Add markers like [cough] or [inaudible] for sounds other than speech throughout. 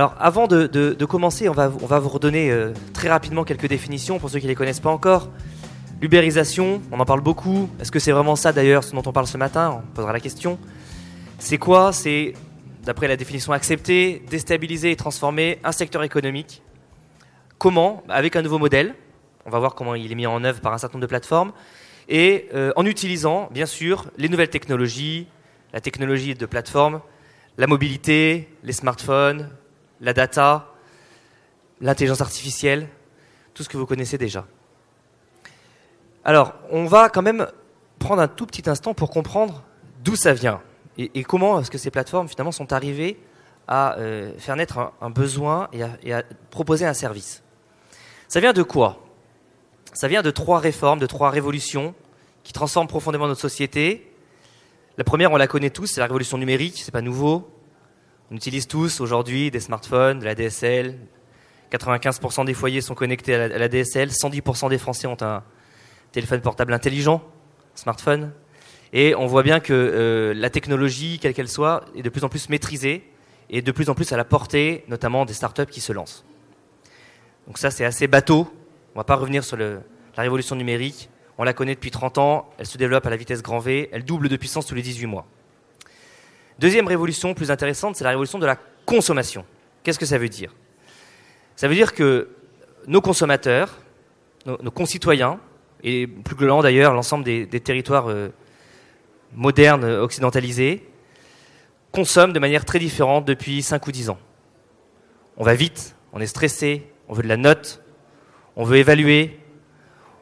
Alors, avant de, commencer, on va, on va vous redonner euh, très rapidement quelques définitions pour ceux qui ne les connaissent pas encore. L'ubérisation, on en parle beaucoup. Est-ce que c'est vraiment ça d'ailleurs, ce dont on parle ce matin? On posera la question. C'est quoi? C'est, d'après la définition acceptée, déstabiliser et transformer un secteur économique. Comment? Avec un nouveau modèle. On va voir comment il est mis en œuvre par un certain nombre de plateformes. Et euh, en utilisant, bien sûr, les nouvelles technologies, la technologie de plateforme, la mobilité, les smartphones, la data, l'intelligence artificielle, tout ce que vous connaissez déjà. Alors, on va quand même prendre un tout petit instant pour comprendre d'où ça vient et, comment est-ce que ces plateformes finalement sont arrivées à euh, faire naître un, un besoin et à, et à proposer un service. Ça vient de quoi? Ça vient de trois réformes, de trois révolutions qui transforment profondément notre société. La première, on la connaît tous, c'est la révolution numérique, c'est pas nouveau. On utilise tous aujourd'hui des smartphones, de la DSL. 95% des foyers sont connectés à la, DSL. 110% des Français ont un téléphone portable intelligent, smartphone. Et on voit bien que euh, la technologie, quelle qu'elle soit, est de plus en plus maîtrisée et de plus en plus à la portée, notamment des startups qui se lancent. Donc ça, c'est assez bateau. On va pas revenir sur la révolution numérique. On la connaît depuis 30 ans. Elle se développe à la vitesse grand V. Elle double de puissance tous les 18 mois. Deuxième révolution plus intéressante, c'est la révolution de la consommation. Qu'est-ce que ça veut dire? Ça veut dire que nos consommateurs, nos, concitoyens, et plus globalement d'ailleurs l'ensemble des, territoires euh, modernes, euh, occidentalisés, consomment de manière très différente depuis 5 ou 10 ans. On va vite, on est stressé, on veut de la note, on veut évaluer,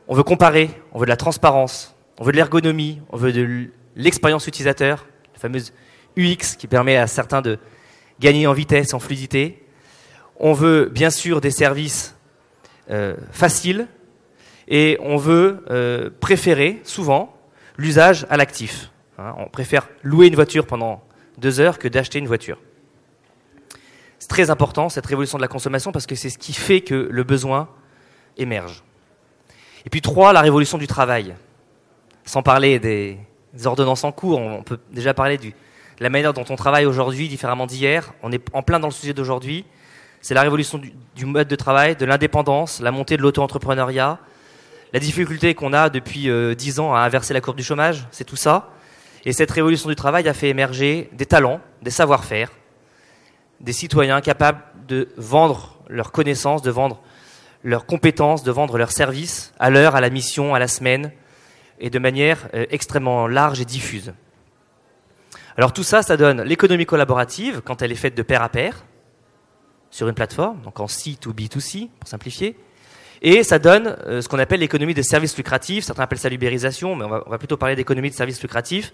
on veut comparer, on veut de la transparence, on veut de l'ergonomie, on veut de l'expérience utilisateur, la fameuse UX qui permet à certains de gagner en vitesse, en fluidité. On veut bien sûr des services euh, faciles et on veut euh, préférer souvent l'usage à l'actif. Hein, on préfère louer une voiture pendant deux heures que d'acheter une voiture. C'est très important cette révolution de la consommation parce que c'est ce qui fait que le besoin émerge. Et puis trois, la révolution du travail. Sans parler des, ordonnances en cours, on peut déjà parler du, la manière dont on travaille aujourd'hui différemment d'hier. On est en plein dans le sujet d'aujourd'hui. C'est la révolution du, mode de travail, de l'indépendance, la montée de l'auto-entrepreneuriat, la difficulté qu'on a depuis euh, 10 ans à inverser la courbe du chômage, c'est tout ça. Et cette révolution du travail a fait émerger des talents, des savoir-faire, des citoyens capables de vendre leurs connaissances, de vendre leurs compétences, de vendre leurs services à l'heure, à la mission, à la semaine, et de manière euh, extrêmement large et diffuse. Alors tout ça, ça donne l'économie collaborative quand elle est faite de pair à pair sur une plateforme, donc en C2B2C pour simplifier, et ça donne euh, ce qu'on appelle l'économie de services lucratifs. Certains appellent ça l'ubérisation, mais on va, plutôt parler d'économie de services lucratifs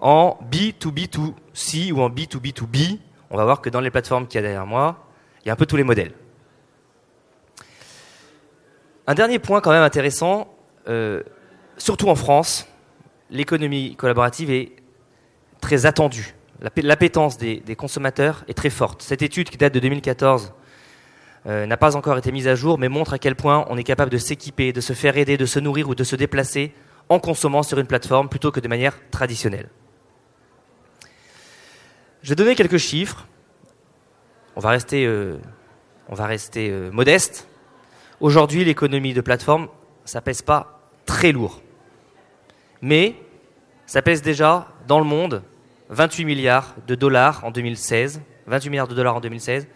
en B2B2C ou en B2B2B. On va voir que dans les plateformes qu'il y a derrière moi, il y a un peu tous les modèles. Un dernier point quand même intéressant, euh, surtout en France, l'économie collaborative est très attendue. L'appé- L'appétence des, consommateurs est très forte. Cette étude qui date de 2014 euh, n'a pas encore été mise à jour, mais montre à quel point on est capable de s'équiper, de se faire aider, de se nourrir ou de se déplacer en consommant sur une plateforme plutôt que de manière traditionnelle. Je vais donner quelques chiffres. On va rester, euh, euh, modeste. Aujourd'hui, l'économie de plateforme, ça pèse pas très lourd. Mais ça pèse déjà dans le monde 28 milliards de dollars en 2016. 28 milliards de dollars en 2016.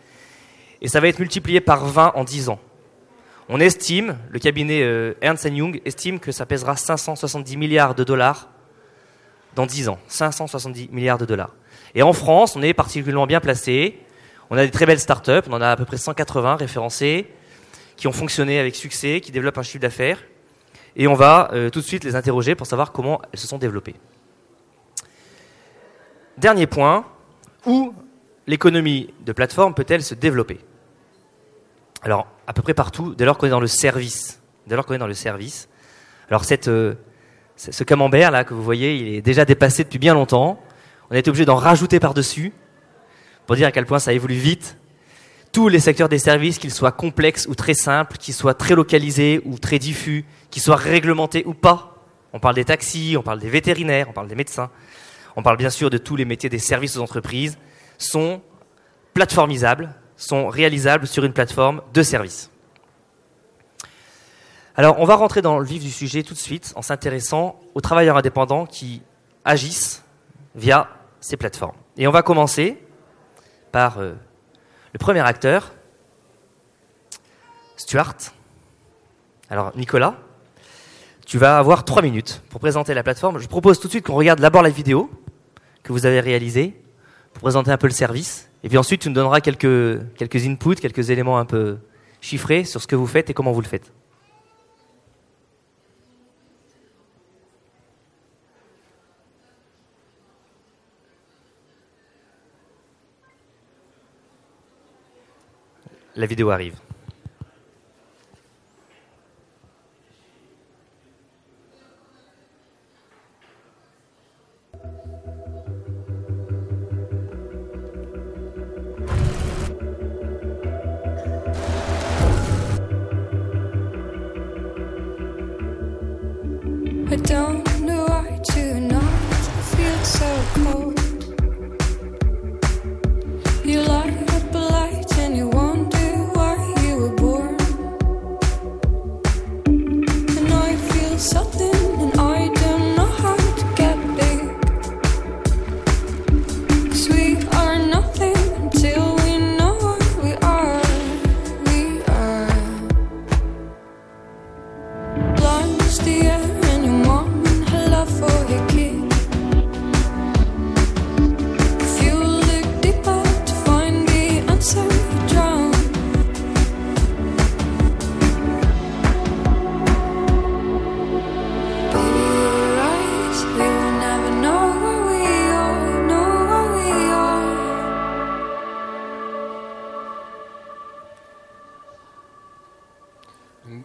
Et ça va être multiplié par 20 en 10 ans. On estime, le cabinet euh, Ernst Young estime que ça pèsera 570 milliards de dollars dans 10 ans. 570 milliards de dollars. Et en France, on est particulièrement bien placé. On a des très belles startups, on en a à peu près 180 référencées, qui ont fonctionné avec succès, qui développent un chiffre d'affaires. Et on va euh, tout de suite les interroger pour savoir comment elles se sont développées. Dernier point, où l'économie de plateforme peut-elle se développer Alors, à peu près partout, dès lors qu'on est dans le service. Dès lors qu'on est dans le service. Alors, euh, ce ce camembert là que vous voyez, il est déjà dépassé depuis bien longtemps. On a été obligé d'en rajouter par-dessus pour dire à quel point ça évolue vite. Tous les secteurs des services, qu'ils soient complexes ou très simples, qu'ils soient très localisés ou très diffus, qu'ils soient réglementés ou pas. On parle des taxis, on parle des vétérinaires, on parle des médecins. On parle bien sûr de tous les métiers des services aux entreprises, sont plateformisables, sont réalisables sur une plateforme de service. Alors, on va rentrer dans le vif du sujet tout de suite en s'intéressant aux travailleurs indépendants qui agissent via ces plateformes. Et on va commencer par euh, le premier acteur, Stuart. Alors, Nicolas, tu vas avoir trois minutes pour présenter la plateforme. Je propose tout de suite qu'on regarde d'abord la vidéo que vous avez réalisée pour présenter un peu le service. Et puis ensuite, tu nous donneras quelques, quelques inputs, quelques éléments un peu chiffrés sur ce que vous faites et comment vous le faites. La vidéo arrive.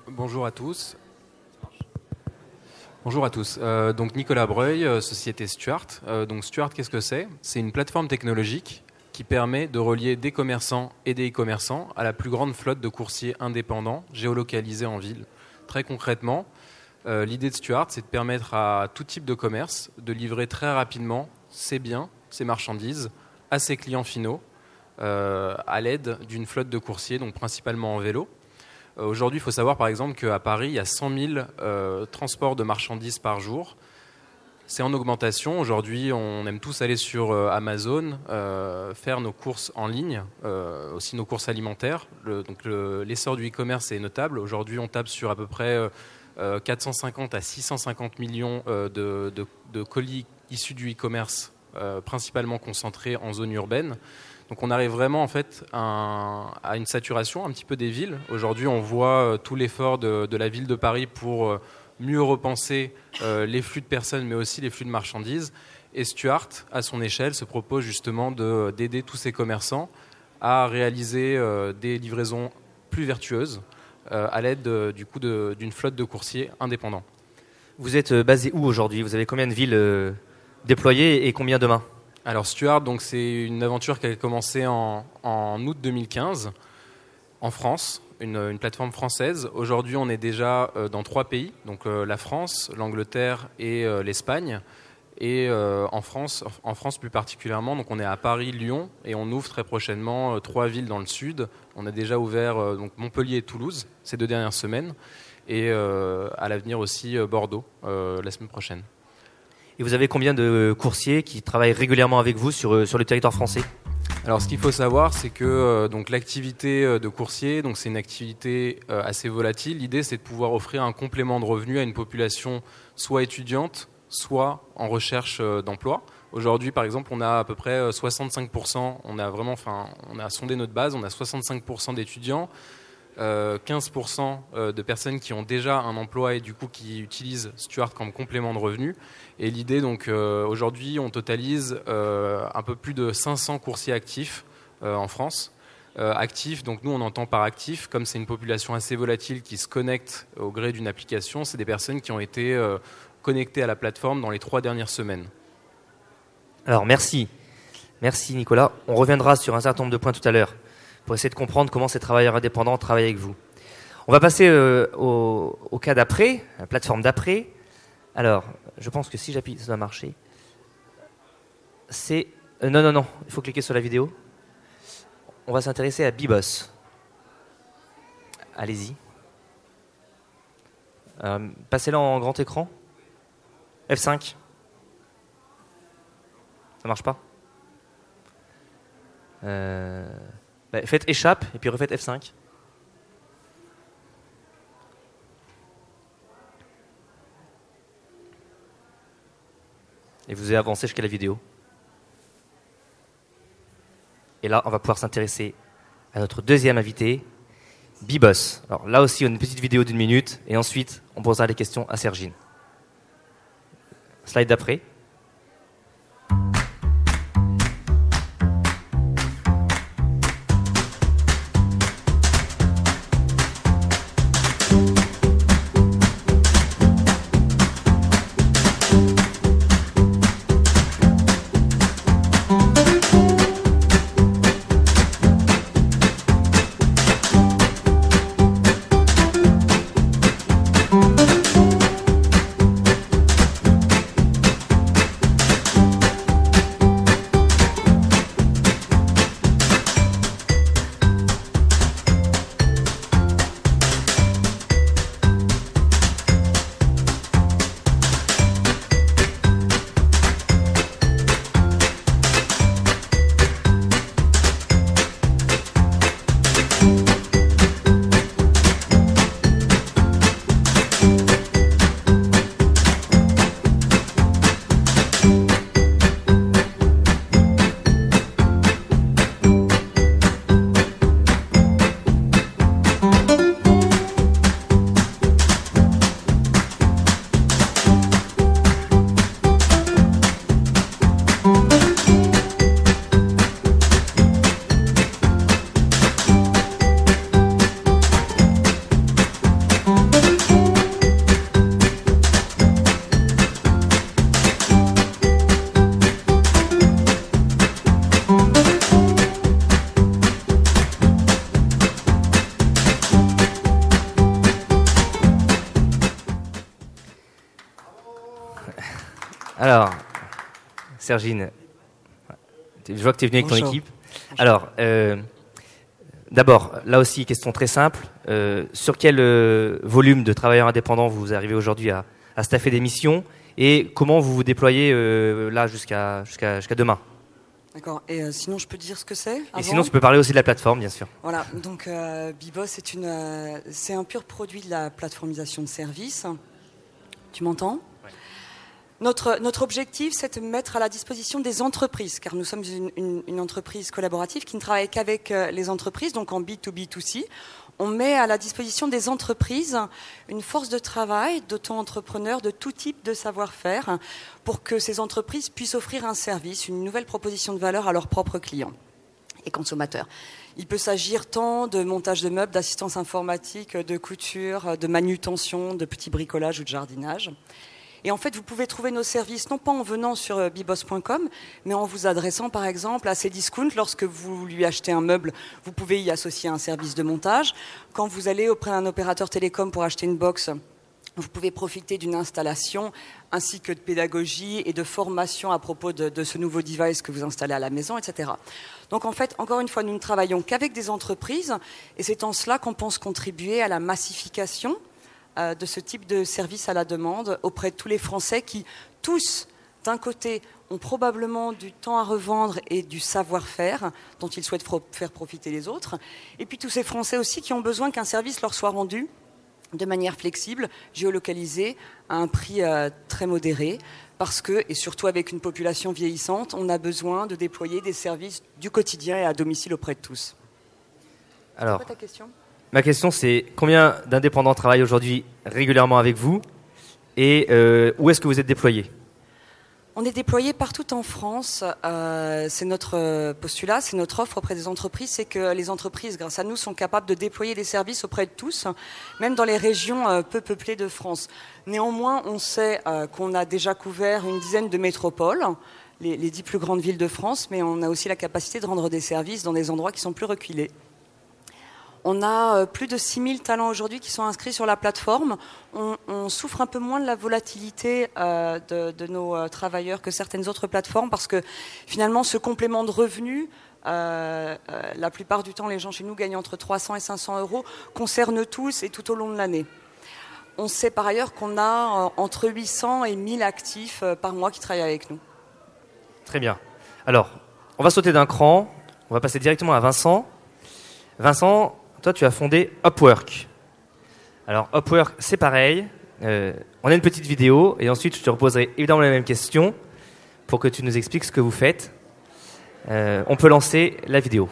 Bonjour à tous. Bonjour à tous. Euh, donc Nicolas Breuil, euh, société Stuart. Euh, donc Stuart, qu'est-ce que c'est? C'est une plateforme technologique qui permet de relier des commerçants et des e-commerçants à la plus grande flotte de coursiers indépendants géolocalisés en ville. Très concrètement, l'idée de Stuart, c'est de permettre à tout type de commerce de livrer très rapidement ses biens, ses marchandises à ses clients finaux à l'aide d'une flotte de coursiers, donc principalement en vélo. Euh, Aujourd'hui, il faut savoir par exemple qu'à Paris, il y a 100 000 euh, transports de marchandises par jour. C'est en augmentation. Aujourd'hui, on aime tous aller sur euh, Amazon, faire nos courses en ligne, aussi nos courses alimentaires. Donc le- l'essor du e-commerce est notable. Aujourd'hui, on tape sur à peu près euh, euh, 450 à 650 millions de, de- colis issus du e-commerce, principalement concentrés en zone urbaine. Donc on arrive vraiment en fait à, un- à une saturation un petit peu des villes. Aujourd'hui, on voit euh, tout l'effort de, la ville de Paris pour euh, mieux repenser euh, les flux de personnes, mais aussi les flux de marchandises. Et Stuart, à son échelle, se propose justement de- d'aider tous ces commerçants à réaliser des livraisons plus vertueuses à l'aide de- du coup d'une flotte de coursiers indépendants. Vous êtes basé où aujourd'hui? Vous avez combien de villes déployées et combien demain? Alors Stuart, donc c'est une aventure qui a commencé en, août 2015 en France, une, une plateforme française. Aujourd'hui, on est déjà euh, dans trois pays, donc euh, la France, l'Angleterre et euh, l'Espagne. Et en France, en France plus particulièrement, donc on est à Paris, Lyon, et on ouvre très prochainement trois villes dans le sud. On a déjà ouvert donc Montpellier et Toulouse ces deux dernières semaines, et à l'avenir aussi Bordeaux la semaine prochaine. Et vous avez combien de coursiers qui travaillent régulièrement avec vous sur, euh, sur le territoire français Alors, ce qu'il faut savoir, c'est que euh, l'activité euh, de coursier, c'est une activité assez volatile. L'idée, c'est de pouvoir offrir un complément de revenus à une population soit étudiante, soit en recherche d'emploi. Aujourd'hui, par exemple, on a à peu près euh, 65%. On a vraiment, enfin, on a sondé notre base. On a 65% d'étudiants. Euh, 15% euh, de personnes qui ont déjà un emploi et du coup qui utilisent Stuart comme complément de revenus. Et l'idée, donc, euh, aujourd'hui, on totalise euh, un peu plus de 500 coursiers actifs euh, en France. Euh, actifs, donc nous, on entend par actif, comme c'est une population assez volatile qui se connecte au gré d'une application, c'est des personnes qui ont été euh, connectées à la plateforme dans les trois dernières semaines. Alors merci. Merci Nicolas. On reviendra sur un certain nombre de points tout à l'heure pour essayer de comprendre comment ces travailleurs indépendants travaillent avec vous. On va passer euh, au, cas d'après, la plateforme d'après. Alors, je pense que si j'appuie, ça doit marcher. C'est... euh, non, non, non, il faut cliquer sur la vidéo. on va s'intéresser à Bibos. Allez-y. Euh, Passez-le en grand écran. F5. Ça marche pas? Euh, Faites échappe et puis refaites F5. Et vous avez avancé jusqu'à la vidéo. Et là, on va pouvoir s'intéresser à notre deuxième invité, Bibos. Alors là aussi, on a une petite vidéo d'une minute, et ensuite, on posera les questions à Sergine. Slide d'après. Sergine, je vois que tu es venue avec ton Bonjour. équipe. Alors, euh, d'abord, là aussi, question très simple. Euh, sur quel euh, volume de travailleurs indépendants vous arrivez aujourd'hui à, à staffer des missions et comment vous vous déployez là jusqu'à jusqu'à jusqu'à demain? D'accord. Et euh, sinon, je peux dire ce que c'est Et sinon, tu peux parler aussi de la plateforme, bien sûr. Voilà. Donc, euh, Bibos, c'est une, euh, c'est un pur produit de la plateformisation de services. Tu m'entends? Notre, objectif, c'est de mettre à la disposition des entreprises, car nous sommes une, une- une entreprise collaborative qui ne travaille qu'avec euh, les entreprises, donc en B2B2C. On met à la disposition des entreprises une force de travail d'auto-entrepreneurs de tout type de savoir-faire pour que ces entreprises puissent offrir un service, une nouvelle proposition de valeur à leurs propres clients et consommateurs. Il peut s'agir tant de montage de meubles, d'assistance informatique, de couture, de manutention, de petits bricolages ou de jardinage. Et en fait, vous pouvez trouver nos services non pas en venant sur euh, bibos.com, mais en vous adressant par exemple à Cdiscount. Lorsque vous lui achetez un meuble, vous pouvez y associer un service de montage. Quand vous allez auprès d'un opérateur télécom pour acheter une box, vous pouvez profiter d'une installation ainsi que de pédagogie et de formation à propos de, de ce nouveau device que vous installez à la maison, etc. Donc en fait, encore une fois, nous ne travaillons qu'avec des entreprises et c'est en cela qu'on pense contribuer à la massification de ce type de service à la demande auprès de tous les Français qui, tous, d'un côté, ont probablement du temps à revendre et du savoir-faire dont ils souhaitent faire profiter les autres, et puis tous ces Français aussi qui ont besoin qu'un service leur soit rendu de manière flexible, géolocalisée, à un prix euh, très modéré, parce que, et surtout avec une population vieillissante, on a besoin de déployer des services du quotidien et à domicile auprès de tous. Alors, ta question? Ma question c'est combien d'indépendants travaillent aujourd'hui régulièrement avec vous et euh, où est-ce que vous êtes déployés? On est déployé partout en France. Euh, c'est notre euh, postulat, c'est notre offre auprès des entreprises, c'est que les entreprises, grâce à nous, sont capables de déployer des services auprès de tous, même dans les régions peu peuplées de France. Néanmoins, on sait qu'on a déjà couvert une dizaine de métropoles, les, les dix plus grandes villes de France, mais on a aussi la capacité de rendre des services dans des endroits qui sont plus reculés. On a euh, plus de 6000 talents aujourd'hui qui sont inscrits sur la plateforme. On, souffre un peu moins de la volatilité euh, de, nos euh, travailleurs que certaines autres plateformes parce que finalement ce complément de revenus, la plupart du temps les gens chez nous gagnent entre 300 et 500 euros, concerne tous et tout au long de l'année. On sait par ailleurs qu'on a entre 800 et 1000 actifs par mois qui travaillent avec nous. Très bien. Alors, on va sauter d'un cran. On va passer directement à Vincent. Vincent, toi, tu as fondé Upwork. Alors, Upwork, c'est pareil. Euh, on a une petite vidéo et ensuite, je te reposerai évidemment la même question pour que tu nous expliques ce que vous faites. Euh, on peut lancer la vidéo.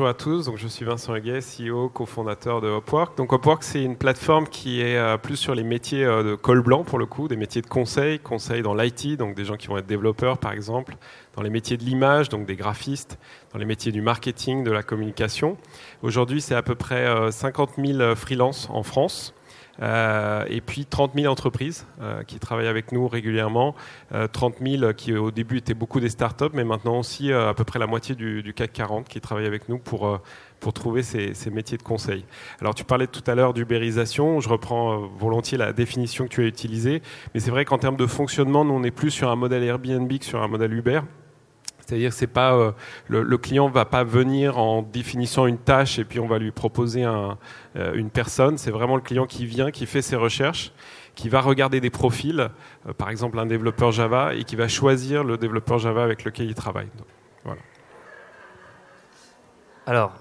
Bonjour à tous, je suis Vincent Huguet, CEO, cofondateur de Upwork. Donc c'est une plateforme qui est euh, plus sur les métiers euh, de col blanc pour le coup, des métiers de conseil, conseil dans l'IT, donc des gens qui vont être développeurs par exemple, dans les métiers de l'image, donc des graphistes, dans les métiers du marketing, de la communication. Aujourd'hui, c'est à peu près euh, 50 000 freelances en France. Euh, et puis 30 000 entreprises euh, qui travaillent avec nous régulièrement, euh, 30 000 qui au début étaient beaucoup des startups, mais maintenant aussi euh, à peu près la moitié du, CAC 40 qui travaillent avec nous pour, euh, pour trouver ces, ces, métiers de conseil. Alors tu parlais tout à l'heure d'ubérisation, je reprends euh, volontiers la définition que tu as utilisée, mais c'est vrai qu'en termes de fonctionnement, nous on est plus sur un modèle Airbnb que sur un modèle Uber. C'est-à-dire, c'est pas euh, le, le, client va pas venir en définissant une tâche et puis on va lui proposer euh, une personne. C'est vraiment le client qui vient, qui fait ses recherches, qui va regarder des profils, euh, par exemple un développeur Java, et qui va choisir le développeur Java avec lequel il travaille. Voilà. Alors,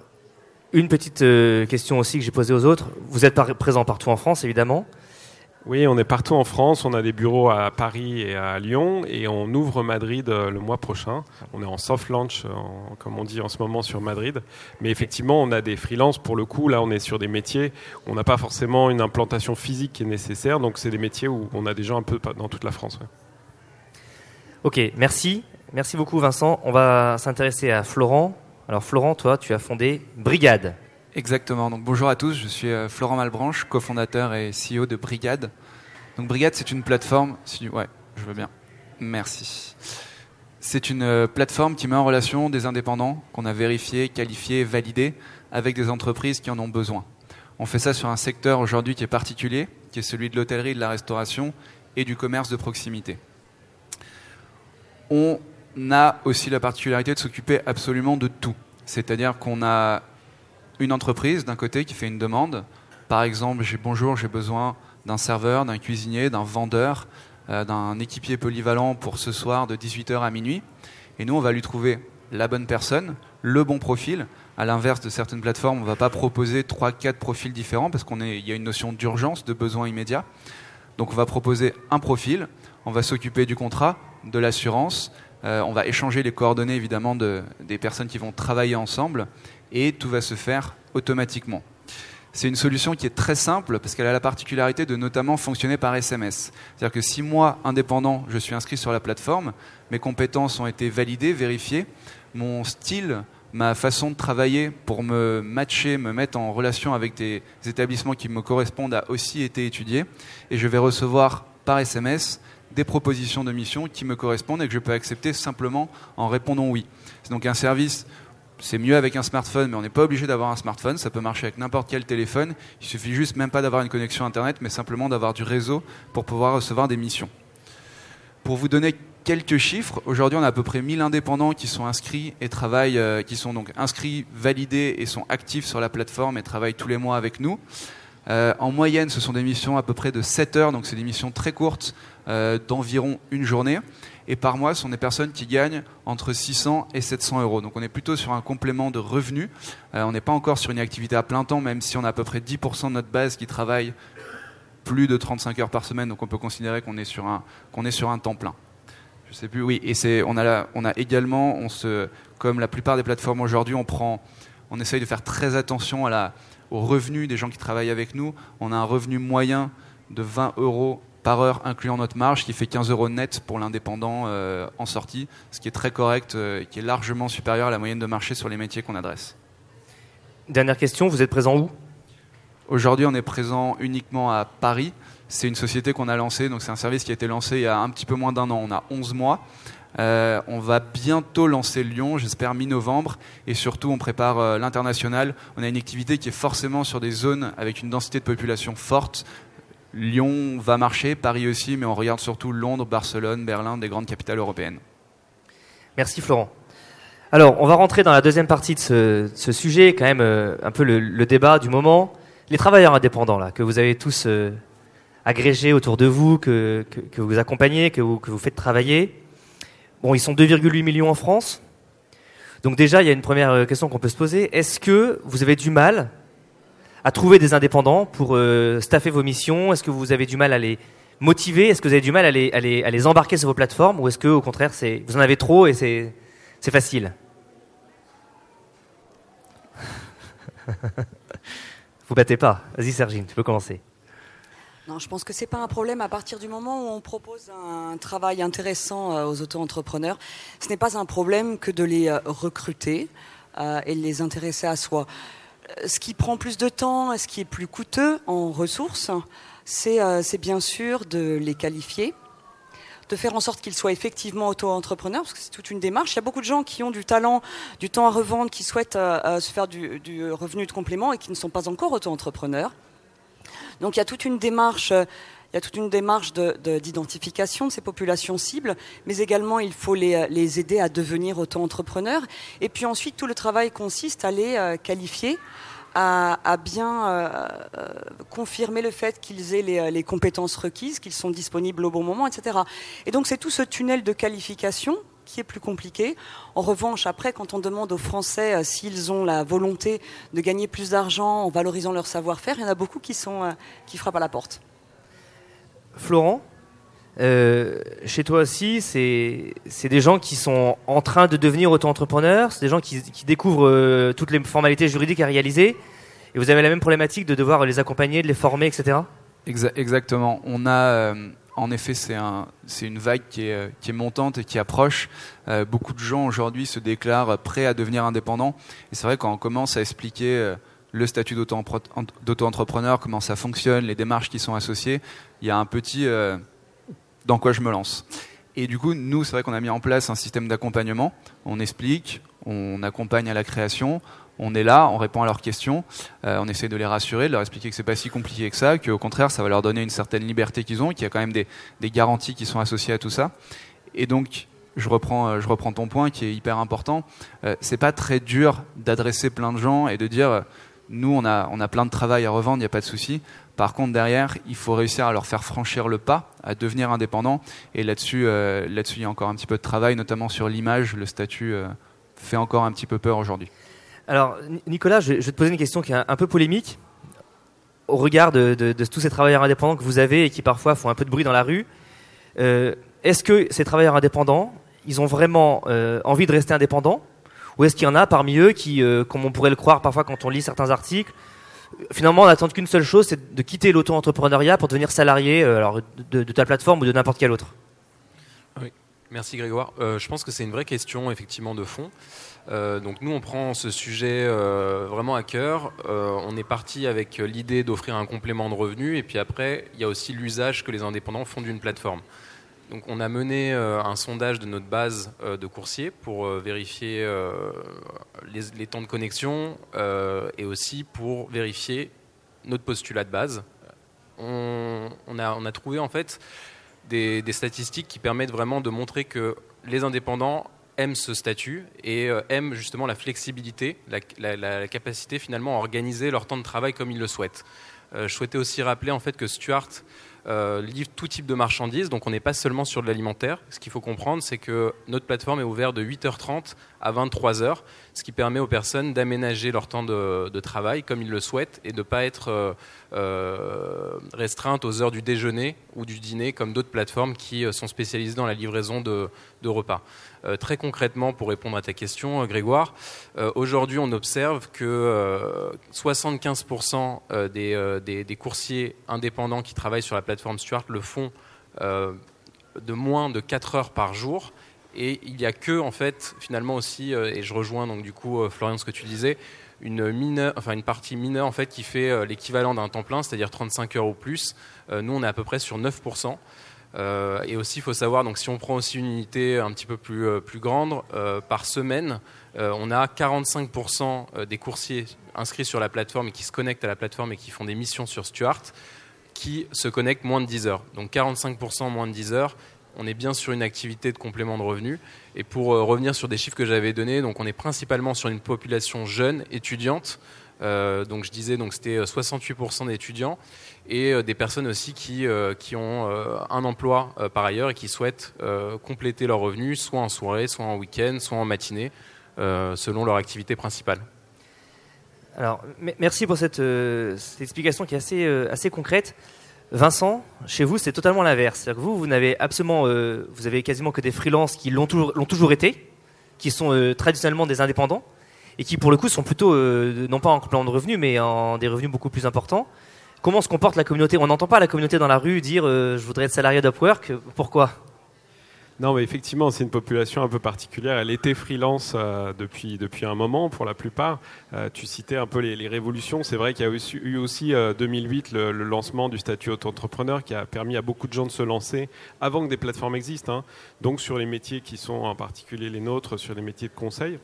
une petite question aussi que j'ai posée aux autres. Vous êtes par présent partout en France, évidemment. Oui, on est partout en France. On a des bureaux à Paris et à Lyon et on ouvre Madrid euh, le mois prochain. On est en soft launch, en, comme on dit en ce moment, sur Madrid. Mais effectivement, on a des freelances pour le coup. Là, on est sur des métiers où on n'a pas forcément une implantation physique qui est nécessaire. Donc, c'est des métiers où on a des gens un peu dans toute la France. Ok, merci. Merci beaucoup, Vincent. On va s'intéresser à Florent. Alors, Florent, toi, tu as fondé Brigade. Exactement. Donc bonjour à tous, je suis euh, Florent Malbranche, cofondateur et CEO de Brigade. Donc Brigade, c'est une plateforme. Ouais, je veux bien. Merci. C'est une euh, plateforme qui met en relation des indépendants qu'on a vérifiés, qualifiés, validés avec des entreprises qui en ont besoin. On fait ça sur un secteur aujourd'hui qui est particulier, qui est celui de l'hôtellerie, de la restauration et du commerce de proximité. On a aussi la particularité de s'occuper absolument de tout. C'est-à-dire qu'on a une entreprise d'un côté qui fait une demande. Par exemple, j'ai bonjour, j'ai besoin d'un serveur, d'un cuisinier, d'un vendeur, euh, d'un équipier polyvalent pour ce soir de 18h à minuit. Et nous, on va lui trouver la bonne personne, le bon profil. À l'inverse de certaines plateformes, on ne va pas proposer 3-4 profils différents parce qu'il y a une notion d'urgence, de besoin immédiat. Donc on va proposer un profil, on va s'occuper du contrat, de l'assurance, euh, on va échanger les coordonnées évidemment de, des personnes qui vont travailler ensemble et tout va se faire automatiquement. C'est une solution qui est très simple parce qu'elle a la particularité de notamment fonctionner par SMS. C'est-à-dire que si moi, indépendant, je suis inscrit sur la plateforme, mes compétences ont été validées, vérifiées, mon style, ma façon de travailler pour me matcher, me mettre en relation avec des établissements qui me correspondent a aussi été étudié et je vais recevoir par SMS des propositions de mission qui me correspondent et que je peux accepter simplement en répondant oui. C'est donc un service, c'est mieux avec un smartphone, mais on n'est pas obligé d'avoir un smartphone, ça peut marcher avec n'importe quel téléphone. Il suffit juste même pas d'avoir une connexion Internet, mais simplement d'avoir du réseau pour pouvoir recevoir des missions. Pour vous donner quelques chiffres, aujourd'hui on a à peu près 1000 indépendants qui sont inscrits et travaillent, euh, qui sont donc inscrits, validés et sont actifs sur la plateforme et travaillent tous les mois avec nous. Euh, en moyenne, ce sont des missions à peu près de 7 heures, donc c'est des missions très courtes, d'environ une journée. Et par mois, ce sont des personnes qui gagnent entre 600 et 700 euros. Donc on est plutôt sur un complément de revenus. Euh, on n'est pas encore sur une activité à plein temps, même si on a à peu près 10% de notre base qui travaille plus de 35 heures par semaine. Donc on peut considérer qu'on est sur un, est sur un temps plein. Je sais plus, oui. Et on a, on a également, on se, comme la plupart des plateformes aujourd'hui, on prend, on essaye de faire très attention à la, aux revenus des gens qui travaillent avec nous. On a un revenu moyen de 20 euros par heure, incluant notre marge, qui fait 15 euros net pour l'indépendant euh, en sortie, ce qui est très correct, euh, et qui est largement supérieur à la moyenne de marché sur les métiers qu'on adresse. Dernière question, vous êtes présent où? Aujourd'hui, on est présent uniquement à Paris. C'est une société qu'on a lancée, donc c'est un service qui a été lancé il y a un petit peu moins d'un an. On a 11 mois. Euh, on va bientôt lancer Lyon, j'espère mi-novembre, et surtout on prépare euh, l'international. On a une activité qui est forcément sur des zones avec une densité de population forte. Lyon va marcher, Paris aussi, mais on regarde surtout Londres, Barcelone, Berlin, des grandes capitales européennes. Merci Florent. Alors, on va rentrer dans la deuxième partie de ce, sujet, quand même euh, un peu le, le débat du moment. Les travailleurs indépendants, là, que vous avez tous euh, agrégés autour de vous, que, que, que vous accompagnez, que vous, que vous faites travailler. Bon, ils sont 2,8 millions en France. Donc déjà, il y a une première euh, question qu'on peut se poser. Est-ce que vous avez du mal à trouver des indépendants pour euh, staffer vos missions Est-ce que vous avez du mal à les motiver? Est-ce que vous avez du mal à les, embarquer sur vos plateformes? Ou est-ce que, au contraire, vous en avez trop et c'est, facile? [laughs] Vous battez pas. Vas-y, Sergine, tu peux commencer. Non, je pense que c'est pas un problème à partir du moment où on propose un travail intéressant euh, aux auto-entrepreneurs. Ce n'est pas un problème que de les euh, recruter euh, et les intéresser à soi. Ce qui prend plus de temps, et ce qui est plus coûteux en ressources, c'est euh, c'est bien sûr de les qualifier, de faire en sorte qu'ils soient effectivement auto-entrepreneurs, parce que c'est toute une démarche. Il y a beaucoup de gens qui ont du talent, du temps à revendre, qui souhaitent euh, euh, se faire du, revenu de complément et qui ne sont pas encore auto-entrepreneurs. Donc il y a toute une démarche, il y a toute une démarche de- de- d'identification de, ces populations cibles, mais également il faut les, euh, les aider à devenir auto-entrepreneurs. Et puis ensuite tout le travail consiste à les euh, qualifier. À, bien euh, confirmer le fait qu'ils aient les, compétences requises, qu'ils sont disponibles au bon moment, etc. Et donc c'est tout ce tunnel de qualification qui est plus compliqué. En revanche, après, quand on demande aux Français s'ils ont la volonté de gagner plus d'argent en valorisant leur savoir-faire, il y en a beaucoup qui frappent à la porte. Florent, euh, chez toi aussi, c'est des gens qui sont en train de devenir auto-entrepreneurs, c'est des gens qui, découvrent euh, toutes les formalités juridiques à réaliser, et vous avez la même problématique de devoir les accompagner, de les former, etc. Exa- exactement. On a, euh, en effet, c'est un, une vague qui est, qui est montante et qui approche. Beaucoup de gens aujourd'hui se déclarent prêts à devenir indépendants. Et c'est vrai quand on commence à expliquer le statut d'auto-entrepreneur, comment ça fonctionne, les démarches qui sont associées, il y a un petit euh, dans quoi je me lance. Et du coup, nous, c'est vrai qu'on a mis en place un système d'accompagnement. On explique, on accompagne à la création, on est là, on répond à leurs questions, euh, on essaie de les rassurer, de leur expliquer que c'est pas si compliqué que ça, qu'au contraire, ça va leur donner une certaine liberté qu'ils ont, qu'il y a quand même des, garanties qui sont associées à tout ça. Et donc, je reprends, euh, je reprends ton point qui est hyper important. Euh, c'est pas très dur d'adresser plein de gens et de dire, nous, on a, on a plein de travail à revendre, il n'y a pas de souci. Par contre, derrière, il faut réussir à leur faire franchir le pas, à devenir indépendant. Et là-dessus, euh, là-dessus, il y a encore un petit peu de travail, notamment sur l'image. Le statut euh, fait encore un petit peu peur aujourd'hui. Alors, Ni- Nicolas, je, vais te poser une question qui est un, peu polémique. Au regard de, tous ces travailleurs indépendants que vous avez et qui parfois font un peu de bruit dans la rue, euh, est-ce que ces travailleurs indépendants, ils ont vraiment envie de rester indépendants? Ou est-ce qu'il y en a parmi eux qui, comme on pourrait le croire parfois quand on lit certains articles, finalement n'attendent qu'une seule chose, c'est de quitter l'auto-entrepreneuriat pour devenir salarié euh, alors, de, ta plateforme ou de n'importe quelle autre Merci Grégoire. Euh, je pense que c'est une vraie question effectivement de fond. Euh, donc nous on prend ce sujet vraiment à cœur. On est parti avec l'idée d'offrir un complément de revenus et puis après il y a aussi l'usage que les indépendants font d'une plateforme. Donc on a mené euh, un sondage de notre base euh, de coursiers pour euh, vérifier les, temps de connexion et aussi pour vérifier notre postulat de base. On, a, trouvé en fait des, statistiques qui permettent vraiment de montrer que les indépendants aiment ce statut et aiment justement la flexibilité, la, capacité finalement à organiser leur temps de travail comme ils le souhaitent. Je souhaitais aussi rappeler en fait que Stuart euh, livre tout type de marchandises, donc on n'est pas seulement sur de l'alimentaire. Ce qu'il faut comprendre, c'est que notre plateforme est ouverte de 8h30 à 23h, ce qui permet aux personnes d'aménager leur temps de, travail comme ils le souhaitent et de ne pas être euh, euh, restreintes aux heures du déjeuner ou du dîner comme d'autres plateformes qui euh, sont spécialisées dans la livraison de, repas. Très concrètement, pour répondre à ta question, Grégoire, aujourd'hui on observe que euh, 75% euh, des, des, coursiers indépendants qui travaillent sur la plateforme Stuart le font de moins de 4 heures par jour. Et il n'y a que, en fait, finalement aussi, euh, et je rejoins donc du coup, euh, Florian, ce que tu disais, une, mineure, enfin, une partie mineure en fait, qui fait euh, l'équivalent d'un temps plein, c'est-à-dire 35 heures ou plus. Nous, on est à peu près sur 9%. Euh, et aussi, il faut savoir, donc, si on prend aussi une unité un petit peu plus, plus grande, par semaine, on a 45% euh, des coursiers inscrits sur la plateforme et qui se connectent à la plateforme et qui font des missions sur Stuart qui se connectent moins de 10 heures. Donc 45% moins de 10 heures. On est bien sur une activité de complément de revenus. Et pour euh, revenir sur des chiffres que j'avais donnés, donc on est principalement sur une population jeune, étudiante. Euh, donc je disais, donc c'était euh, 68% d'étudiants et euh, des personnes aussi qui, euh, qui ont euh, un emploi euh, par ailleurs et qui souhaitent euh, compléter leurs revenus, soit en soirée, soit en week-end, soit en matinée, euh, selon leur activité principale. Alors, me- merci pour cette, euh, cette explication qui est assez, euh, assez concrète. Vincent, chez vous, c'est totalement l'inverse. C'est-à-dire que vous, vous n'avez absolument, euh, vous avez quasiment que des freelances qui l'ont toujours, toujours été, qui sont euh, traditionnellement des indépendants et qui, pour le coup, sont plutôt euh, non pas en complément de revenus, mais en des revenus beaucoup plus importants. Comment se comporte la communauté? On n'entend pas la communauté dans la rue dire euh, je voudrais être salarié d'Upwork. Pourquoi? Non, mais effectivement, c'est une population un peu particulière. Elle était freelance euh, depuis, depuis un moment, pour la plupart. Euh, tu citais un peu les, les révolutions. C'est vrai qu'il y a eu aussi euh, 2008 le, lancement du statut auto-entrepreneur qui a permis à beaucoup de gens de se lancer avant que des plateformes existent. hein. Donc sur les métiers qui sont en particulier les nôtres, sur les métiers de conseil.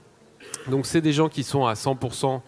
Donc c'est des gens qui sont à 100% euh,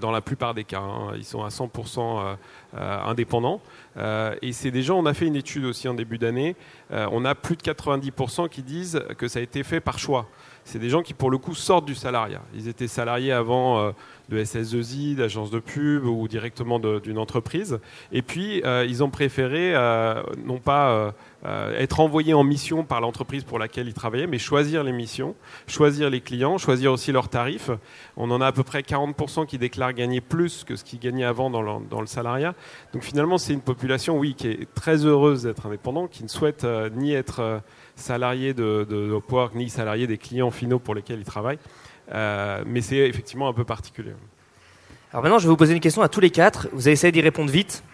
dans la plupart des cas. hein. Ils sont à 100% euh, euh, indépendants. Euh, et c'est des gens, on a fait une étude aussi en début d'année, euh, on a plus de 90% qui disent que ça a été fait par choix. C'est des gens qui, pour le coup, sortent du salariat. Ils étaient salariés avant euh, de SS2I, d'agence de pub ou directement d'une entreprise. Et puis, euh, ils ont préféré euh, non pas être envoyés en mission par l'entreprise pour laquelle ils travaillaient, mais choisir les missions, choisir les clients, choisir aussi leurs tarifs. On en a à peu près 40% qui déclarent gagner plus que ce qu'ils gagnaient avant dans le, dans le salariat. Donc finalement, c'est une population, oui, qui est très heureuse d'être indépendant, qui ne souhaite ni être euh, salarié de, de, ni salarié des clients finaux pour lesquels ils travaillent. Euh, mais c'est effectivement un peu particulier. Alors maintenant, je vais vous poser une question à tous les quatre. Vous allez essayer d'y répondre vite.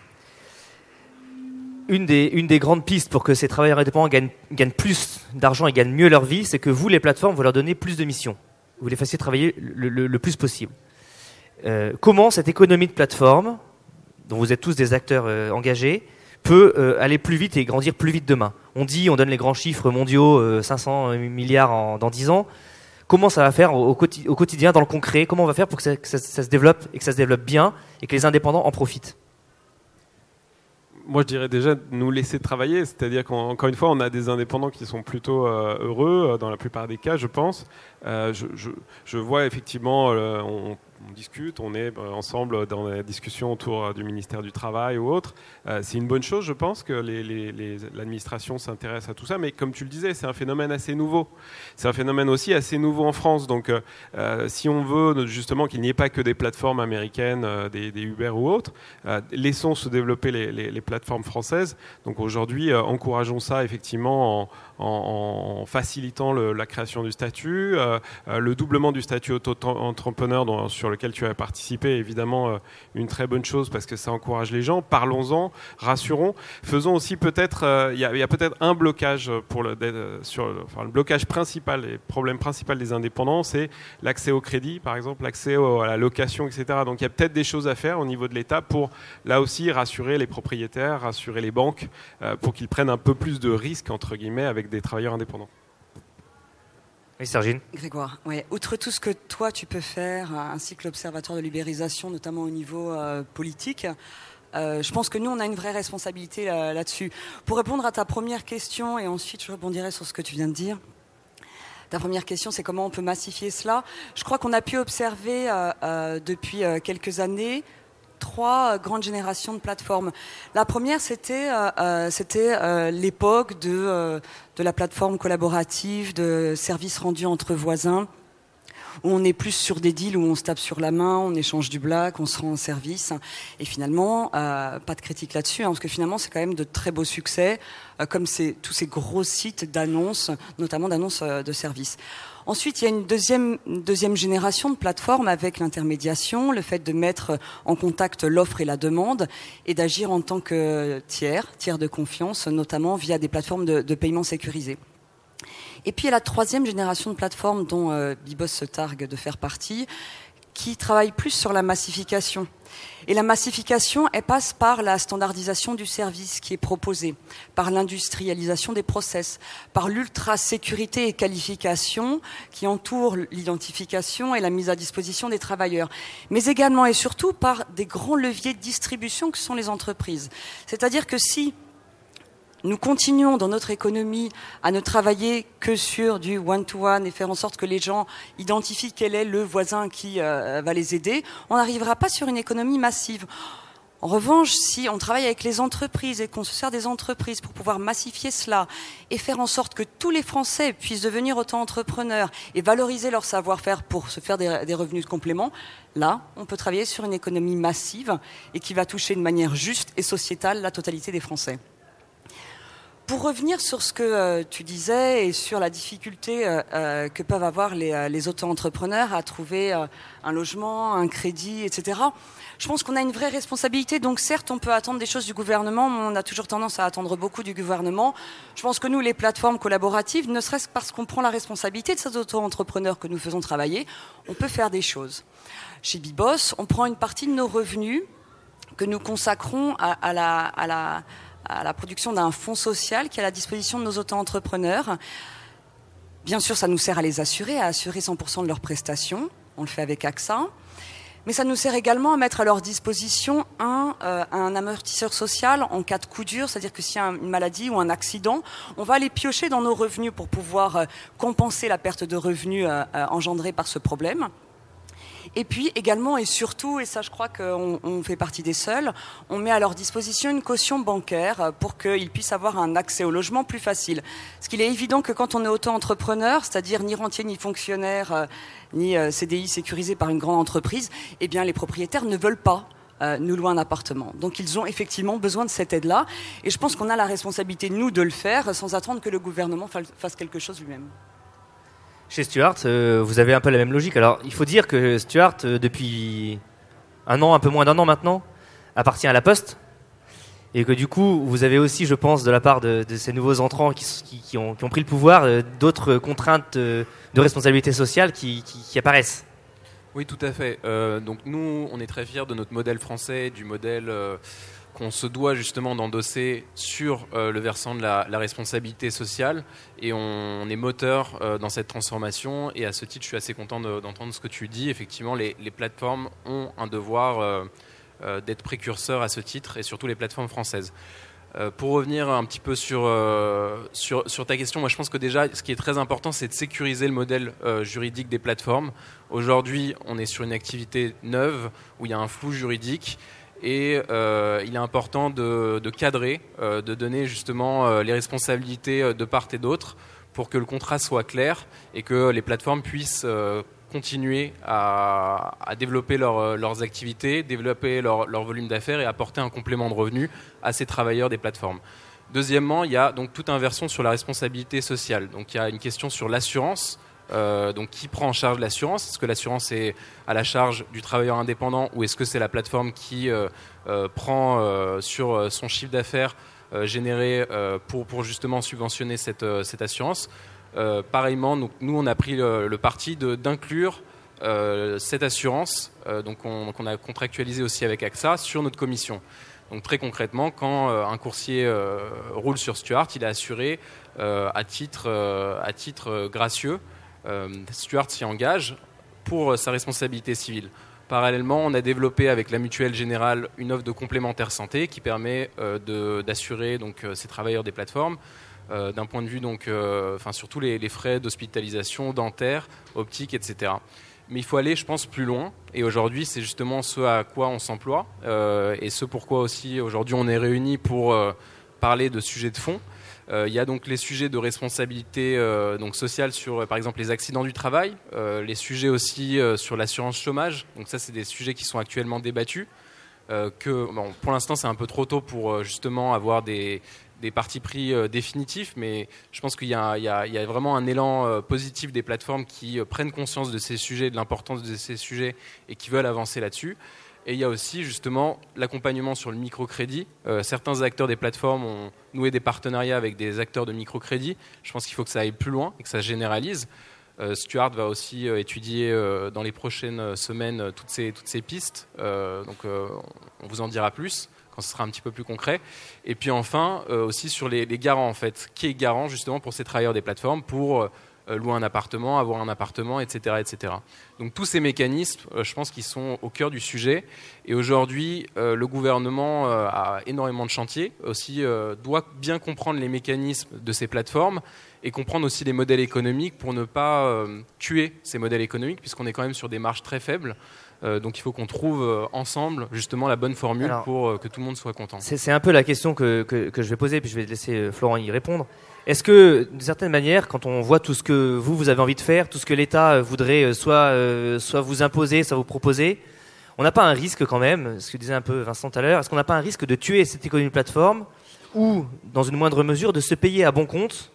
Une des, grandes pistes pour que ces travailleurs indépendants gagnent, plus d'argent et gagnent mieux leur vie, c'est que vous, les plateformes, vous leur donnez plus de missions. Vous les fassiez travailler le, plus possible. Euh, comment cette économie de plateforme, dont vous êtes tous des acteurs euh, engagés, peut aller plus vite et grandir plus vite demain? On dit, on donne les grands chiffres mondiaux, euh, 500 milliards en, dans 10 ans. Comment ça va faire au, au quoti- au quotidien, dans le concret? Comment on va faire pour que ça, se développe et que ça se développe bien et que les indépendants en profitent? Moi, je dirais déjà nous laisser travailler, c'est-à-dire qu'encore une fois, on a des indépendants qui sont plutôt euh, heureux euh, dans la plupart des cas, je pense. Euh, je, je- vois effectivement, euh, on, on discute, on est euh, ensemble dans la discussion autour euh, du ministère du Travail ou autre. Euh, c'est une bonne chose, je pense, que l'administration s'intéresse à tout ça, mais comme tu le disais, c'est un phénomène assez nouveau. C'est un phénomène aussi assez nouveau en France. Donc, si on veut justement qu'il n'y ait pas que des plateformes américaines, des, Uber ou autres, laissons se développer les, plateformes françaises. Donc aujourd'hui, encourageons ça effectivement en, en- en facilitant le- la création du statut, euh, euh, le doublement du statut auto-entrepreneur sur lequel tu as participé est évidemment euh, une très bonne chose parce que ça encourage les gens. Parlons-en, rassurons. Faisons aussi peut-être, euh, il y a, a peut-être un blocage pour le, sur, le- enfin, le blocage principal et problème principal des indépendants, c'est l'accès au crédit, par exemple, l'accès à la location, etc. Donc il y a peut-être des choses à faire au niveau de l'État pour là aussi rassurer les propriétaires, rassurer les banques, pour qu'ils prennent un peu plus de risques entre guillemets avec des travailleurs indépendants. Oui, Sergine. Grégoire, ouais. outre tout ce que toi tu peux faire, euh, ainsi que l'Observatoire de libération, notamment au niveau euh, politique, euh, je pense que nous, on a une vraie responsabilité là-dessus. Pour répondre à ta première question, et ensuite je rebondirai sur ce que tu viens de dire, ta première question, c'est comment on peut massifier cela. Je crois qu'on a pu observer euh, euh, depuis euh, quelques années trois euh, grandes générations de plateformes. La première, c'était euh, euh, c'était l'époque de, de la plateforme collaborative, de services rendus entre voisins, où on est plus sur des deals où on se tape sur la main, on échange du black, on se rend en service. Et finalement, pas de critique là-dessus, hein, parce que finalement, c'est quand même de très beaux succès, comme tous ces gros sites d'annonces, notamment d'annonces de services. Ensuite, il y a une deuxième, deuxième génération de plateformes avec l'intermédiation, le fait de mettre en contact l'offre et la demande et d'agir en tant que tiers, tiers de confiance, notamment via des plateformes de, paiement sécurisées. Et puis il y a la troisième génération de plateformes dont euh, Bibos se targue de faire partie, qui travaille plus sur la massification. Et la massification, elle passe par la standardisation du service qui est proposé, par l'industrialisation des process, par l'ultra-sécurité et qualification qui entoure l'identification et la mise à disposition des travailleurs, mais également et surtout par des grands leviers de distribution que sont les entreprises. C'est-à-dire que si nous continuons dans notre économie à ne travailler que sur du one-to-one et faire en sorte que les gens identifient quel est le voisin qui euh, va les aider, on n'arrivera pas sur une économie massive. En revanche, si on travaille avec les entreprises et qu'on se sert des entreprises pour pouvoir massifier cela et faire en sorte que tous les Français puissent devenir auto-entrepreneurs et valoriser leur savoir-faire pour se faire des, des revenus de complément, là, on peut travailler sur une économie massive et qui va toucher de manière juste et sociétale la totalité des Français. Pour revenir sur ce que euh, tu disais et sur la difficulté euh, euh, que peuvent avoir les, auto-entrepreneurs à trouver un logement, un crédit, etc., je pense qu'on a une vraie responsabilité. Donc certes, on peut attendre des choses du gouvernement, mais on a toujours tendance à attendre beaucoup du gouvernement. Je pense que nous, les plateformes collaboratives, ne serait-ce que parce qu'on prend la responsabilité de ces auto-entrepreneurs que nous faisons travailler, on peut faire des choses. Chez Bibos, on prend une partie de nos revenus que nous consacrons à la... À la à la production d'un fonds social qui est à la disposition de nos auto-entrepreneurs. Bien sûr, ça nous sert à les assurer, à assurer 100% de leurs prestations. On le fait avec AXA. Mais ça nous sert également à mettre à leur disposition un, euh, un amortisseur social en cas de coup dur, c'est-à-dire que s'il y a un- une maladie ou un accident, on va les piocher dans nos revenus pour pouvoir euh, compenser la perte de revenus euh, engendrée par ce problème. Et puis également et surtout, et ça je crois qu'on on fait partie des seuls, on met à leur disposition une caution bancaire pour qu'ils puissent avoir un accès au logement plus facile. Parce qu'il est évident que quand on est auto-entrepreneur, c'est-à-dire ni rentier ni fonctionnaire, euh, ni euh, CDI sécurisé par une grande entreprise, eh bien les propriétaires ne veulent pas euh, nous louer un appartement. Donc ils ont effectivement besoin de cette aide-là. Et je pense qu'on a la responsabilité, nous, de le faire sans attendre que le gouvernement fa- fasse quelque chose lui-même. Chez Stuart, euh, vous avez un peu la même logique. Alors, il faut dire que Stuart, euh, depuis un an, un peu moins d'un an maintenant, appartient à la Poste. Et que du coup, vous avez aussi, je pense, de la part de, ces nouveaux entrants qui, ont, pris le pouvoir, euh, d'autres contraintes de responsabilité sociale qui, apparaissent. Oui, tout à fait. Donc nous, on est très fiers de notre modèle français, du modèle qu'on se doit justement d'endosser sur euh, le versant de la, responsabilité sociale. Et on, est moteur euh, dans cette transformation. Et à ce titre, je suis assez content de- d'entendre ce que tu dis. Effectivement, les, plateformes ont un devoir euh, d'être précurseurs à ce titre, et surtout les plateformes françaises. Pour revenir un petit peu sur, sur, ta question, moi je pense que déjà ce qui est très important c'est de sécuriser le modèle juridique des plateformes. Aujourd'hui on est sur une activité neuve où il y a un flou juridique et euh, il est important de, cadrer, euh, de donner justement euh, les responsabilités de part et d'autre pour que le contrat soit clair et que les plateformes puissent continuer à, développer leur, leurs activités, développer leur, leur volume d'affaires et apporter un complément de revenus à ces travailleurs des plateformes. Deuxièmement, il y a donc toute inversion sur la responsabilité sociale. Donc il y a une question sur l'assurance Euh, donc qui prend en charge l'assurance? Est-ce que l'assurance est à la charge du travailleur indépendant ou est-ce que c'est la plateforme qui euh, euh, prend sur son chiffre d'affaires généré pour, justement subventionner cette, assurance? Pareillement, donc, nous on a pris le, parti d'inclure cette assurance, donc on, a contractualisé aussi avec AXA sur notre commission. Donc très concrètement, quand un coursier roule sur Stuart, il est assuré à titre, à titre gracieux. Euh, Stuart s'y engage pour euh, sa responsabilité civile. Parallèlement, on a développé avec la mutuelle générale une offre de complémentaire santé qui permet euh, d'assurer donc ces travailleurs des plateformes d'un point de vue donc, enfin surtout les, les frais d'hospitalisation, dentaire, optique, etc. Mais il faut aller, je pense, plus loin. Et aujourd'hui, c'est justement ce à quoi on s'emploie et ce pourquoi aussi aujourd'hui on est réunis pour parler de sujets de fond. Euh, il y a donc les sujets de responsabilité euh, donc sociale sur, euh, par exemple, les accidents du travail, les sujets aussi sur l'assurance chômage. Donc ça, c'est des sujets qui sont actuellement débattus. Que, pour l'instant, c'est un peu trop tôt pour justement avoir des, des partis pris définitifs, mais je pense qu'il y, y y a vraiment un élan positif des plateformes qui prennent conscience de ces sujets, de l'importance de ces sujets et qui veulent avancer là-dessus. Et il y a aussi justement l'accompagnement sur le microcrédit. Euh, certains acteurs des plateformes ont noué des partenariats avec des acteurs de microcrédit. Je pense qu'il faut que ça aille plus loin et que ça se généralise. Euh, Stuart va aussi euh, étudier dans les prochaines semaines toutes, ces, toutes ces pistes. Donc on vous en dira plus quand ce sera un petit peu plus concret. Et puis enfin, aussi sur les, les garants en fait. Qui est garant justement pour ces travailleurs des plateformes pour louer un appartement, avoir un appartement, etc. Donc tous ces mécanismes, euh, je pense qu'ils sont au cœur du sujet. Et aujourd'hui, euh, le gouvernement euh, a énormément de chantiers, aussi euh, doit bien comprendre les mécanismes de ces plateformes et comprendre aussi les modèles économiques pour ne pas euh, tuer ces modèles économiques, puisqu'on est quand même sur des marges très faibles. Euh, donc il faut qu'on trouve euh, ensemble justement la bonne formule Alors- pour euh, que tout le monde soit content. C'est un peu la question que, que, que je vais poser, puis je vais laisser Florent y répondre. Est-ce que, d'une certaine manière, quand on voit tout ce que vous, vous avez envie de faire, tout ce que l'État voudrait soit, euh, soit vous imposer, soit vous proposer, on n'a pas un risque quand même, ce que disait un peu Vincent tout à l'heure, est-ce qu'on n'a pas un risque de tuer cette économie de plateforme ou, dans une moindre mesure, de se payer à bon compte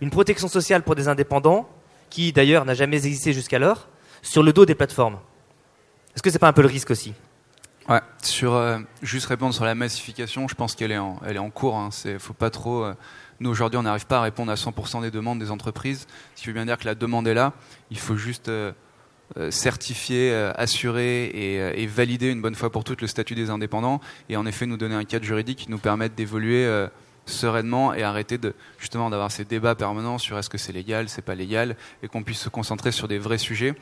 une protection sociale pour des indépendants, qui d'ailleurs n'a jamais existé jusqu'alors, sur le dos des plateformes? Est-ce que c'est pas un peu le risque aussi? Ouais, sur euh, juste répondre sur la massification, je pense qu'elle est en, est en cours. Hein, c'est, faut pas trop. euh, nous aujourd'hui, on n'arrive pas à répondre à 100% des demandes des entreprises. Ce qui veut bien dire que la demande est là. Il faut juste euh, certifier, assurer et, valider une bonne fois pour toutes le statut des indépendants et en effet nous donner un cadre juridique qui nous permette d'évoluer sereinement et arrêter justement d'avoir ces débats permanents sur est-ce que c'est légal, c'est pas légal et qu'on puisse se concentrer sur des vrais sujets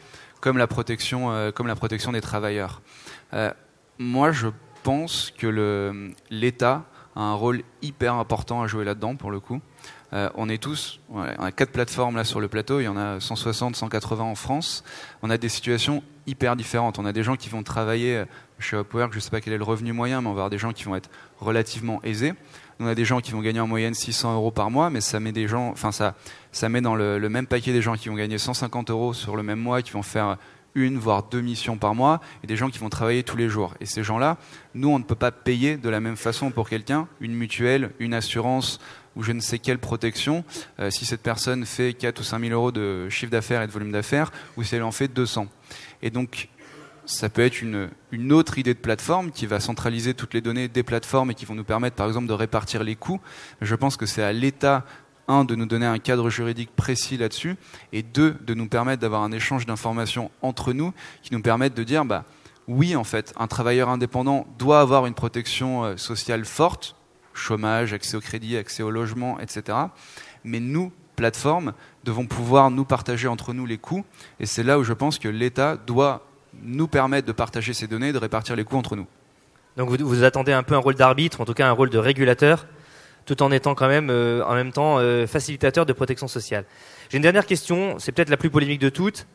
comme la protection, euh, comme la protection des travailleurs. Euh, moi, je pense que l'État a un rôle hyper important à jouer là-dedans, pour le coup. Euh, on est tous, on a quatre plateformes là sur le plateau, il y en a 160, 180 en France. On a des situations hyper différentes. On a des gens qui vont travailler chez Upwork, je ne sais pas quel est le revenu moyen, mais on va avoir des gens qui vont être relativement aisés. On a des gens qui vont gagner en moyenne 600 euros par mois, mais ça met des gens, enfin ça, ça met dans le, même paquet des gens qui vont gagner 150 euros sur le même mois, qui vont faire une voire deux missions par mois, et des gens qui vont travailler tous les jours. Et ces gens-là, nous, on ne peut pas payer de la même façon pour quelqu'un une mutuelle, une assurance ou je ne sais quelle protection euh, si cette personne fait 4 ou 5 000 euros de chiffre d'affaires et de volume d'affaires ou si elle en fait 200. Et donc, ça peut être une, une autre idée de plateforme qui va centraliser toutes les données des plateformes et qui vont nous permettre, par exemple, de répartir les coûts. Je pense que c'est à l'État, un, de nous donner un cadre juridique précis là-dessus, et deux, de nous permettre d'avoir un échange d'informations entre nous qui nous permettent de dire, bah, oui, en fait, un travailleur indépendant doit avoir une protection euh, sociale forte, chômage, accès au crédit, accès au logement, etc. Mais nous, plateformes, devons pouvoir nous partager entre nous les coûts, et c'est là où je pense que l'État doit nous permettre de partager ces données de répartir les coûts entre nous. Donc vous, vous attendez un peu un rôle d'arbitre, en tout cas un rôle de régulateur, tout en étant quand même euh, en même temps euh, facilitateur de protection sociale. J'ai une dernière question, c'est peut-être la plus polémique de toutes.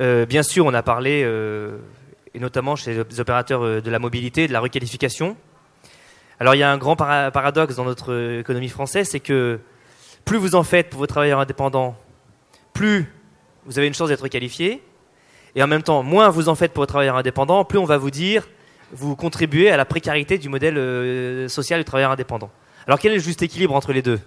Euh, bien sûr, on a parlé, et notamment chez les opérateurs de la mobilité, de la requalification. Alors il y a un grand para- paradoxe dans notre économie française, c'est que plus vous en faites pour vos travailleurs indépendants, plus vous avez une chance d'être qualifié, et en même temps, moins vous en faites pour vos travailleurs indépendants, plus on va vous dire vous contribuez à la précarité du modèle social du travailleur indépendant. Alors quel est le juste équilibre entre les deux?